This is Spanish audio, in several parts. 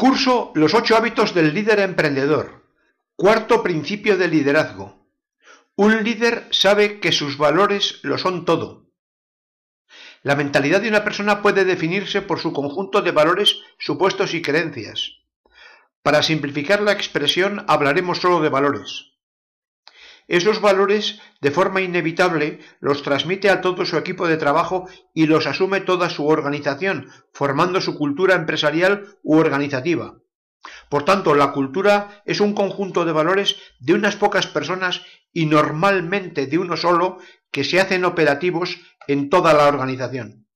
curso Los ocho hábitos del líder emprendedor. Cuarto principio de liderazgo. Un líder sabe que sus valores lo son todo. La mentalidad de una persona puede definirse por su conjunto de valores, supuestos y creencias. Para simplificar la expresión hablaremos solo de valores. Esos valores, de forma inevitable, los transmite a todo su equipo de trabajo y los asume toda su organización, formando su cultura empresarial u organizativa. Por tanto, la cultura es un conjunto de valores de unas pocas personas y normalmente de uno solo que se hacen operativos en toda la organización.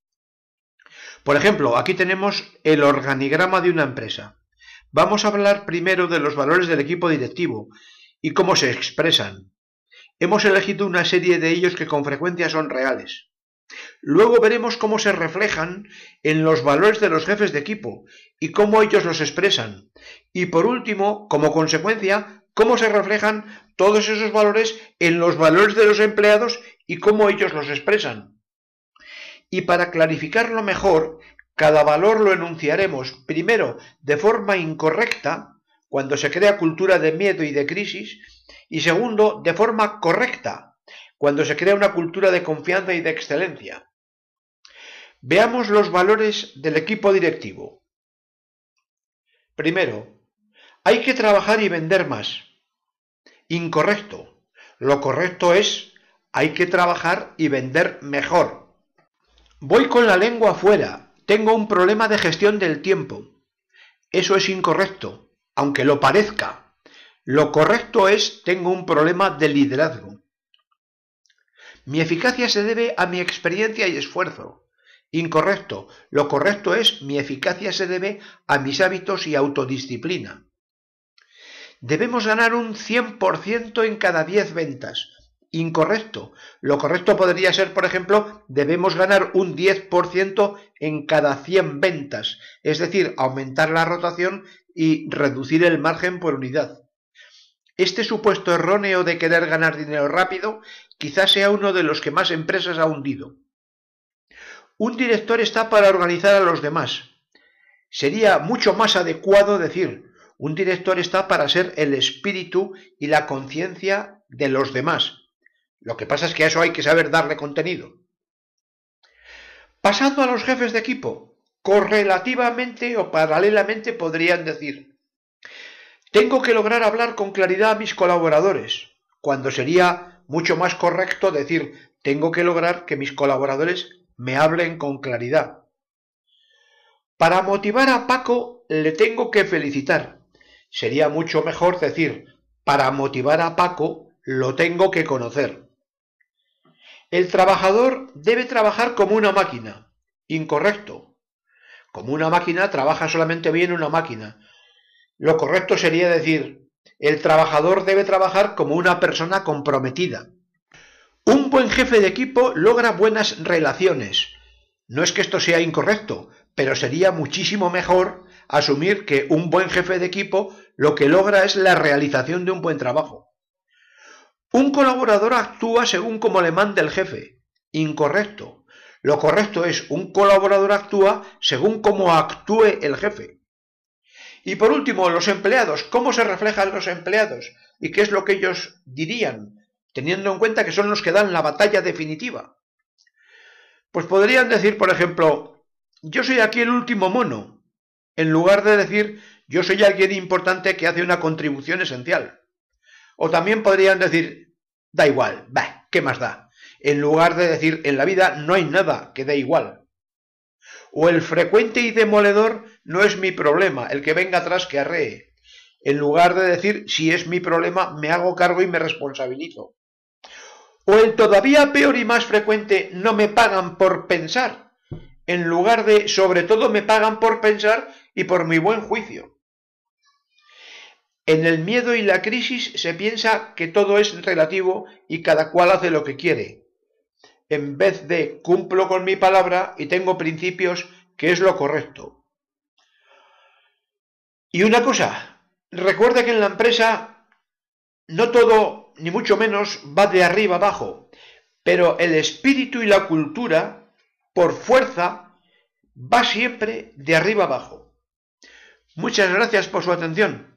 Por ejemplo, aquí tenemos el organigrama de una empresa. Vamos a hablar primero de los valores del equipo directivo y cómo se expresan. Hemos elegido una serie de ellos que con frecuencia son reales. Luego veremos cómo se reflejan en los valores de los jefes de equipo y cómo ellos los expresan. Y por último, como consecuencia, cómo se reflejan todos esos valores en los valores de los empleados y cómo ellos los expresan. Y para clarificarlo mejor, cada valor lo enunciaremos primero de forma incorrecta, cuando se crea cultura de miedo y de crisis, y segundo, de forma correcta, cuando se crea una cultura de confianza y de excelencia. Veamos los valores del equipo directivo. Primero, hay que trabajar y vender más. Incorrecto. Lo correcto es, hay que trabajar y vender mejor. Voy con la lengua afuera. Tengo un problema de gestión del tiempo. Eso es incorrecto, aunque lo parezca. Lo correcto es tengo un problema de liderazgo. Mi eficacia se debe a mi experiencia y esfuerzo. Incorrecto. Lo correcto es mi eficacia se debe a mis hábitos y autodisciplina. Debemos ganar un 100% en cada 10 ventas. Incorrecto. Lo correcto podría ser, por ejemplo, debemos ganar un 10% en cada 100 ventas, es decir, aumentar la rotación y reducir el margen por unidad. Este supuesto erróneo de querer ganar dinero rápido quizás sea uno de los que más empresas ha hundido. Un director está para organizar a los demás. Sería mucho más adecuado decir, un director está para ser el espíritu y la conciencia de los demás. Lo que pasa es que a eso hay que saber darle contenido. Pasando a los jefes de equipo, correlativamente o paralelamente podrían decir, tengo que lograr hablar con claridad a mis colaboradores, cuando sería mucho más correcto decir tengo que lograr que mis colaboradores me hablen con claridad. Para motivar a Paco le tengo que felicitar. Sería mucho mejor decir para motivar a Paco lo tengo que conocer. El trabajador debe trabajar como una máquina. Incorrecto. Como una máquina trabaja solamente bien una máquina, lo correcto sería decir, el trabajador debe trabajar como una persona comprometida. Un buen jefe de equipo logra buenas relaciones. No es que esto sea incorrecto, pero sería muchísimo mejor asumir que un buen jefe de equipo lo que logra es la realización de un buen trabajo. Un colaborador actúa según como le manda el jefe. Incorrecto. Lo correcto es un colaborador actúa según como actúe el jefe. Y por último, los empleados. ¿Cómo se reflejan los empleados? ¿Y qué es lo que ellos dirían? Teniendo en cuenta que son los que dan la batalla definitiva. Pues podrían decir, por ejemplo, yo soy aquí el último mono, en lugar de decir yo soy alguien importante que hace una contribución esencial. O también podrían decir, da igual, bah, ¿qué más da? En lugar de decir, en la vida no hay nada que dé igual o el frecuente y demoledor no es mi problema, el que venga atrás que arree. En lugar de decir si es mi problema, me hago cargo y me responsabilizo. O el todavía peor y más frecuente no me pagan por pensar, en lugar de sobre todo me pagan por pensar y por mi buen juicio. En el miedo y la crisis se piensa que todo es relativo y cada cual hace lo que quiere en vez de cumplo con mi palabra y tengo principios que es lo correcto. Y una cosa, recuerda que en la empresa no todo, ni mucho menos, va de arriba abajo, pero el espíritu y la cultura, por fuerza, va siempre de arriba abajo. Muchas gracias por su atención.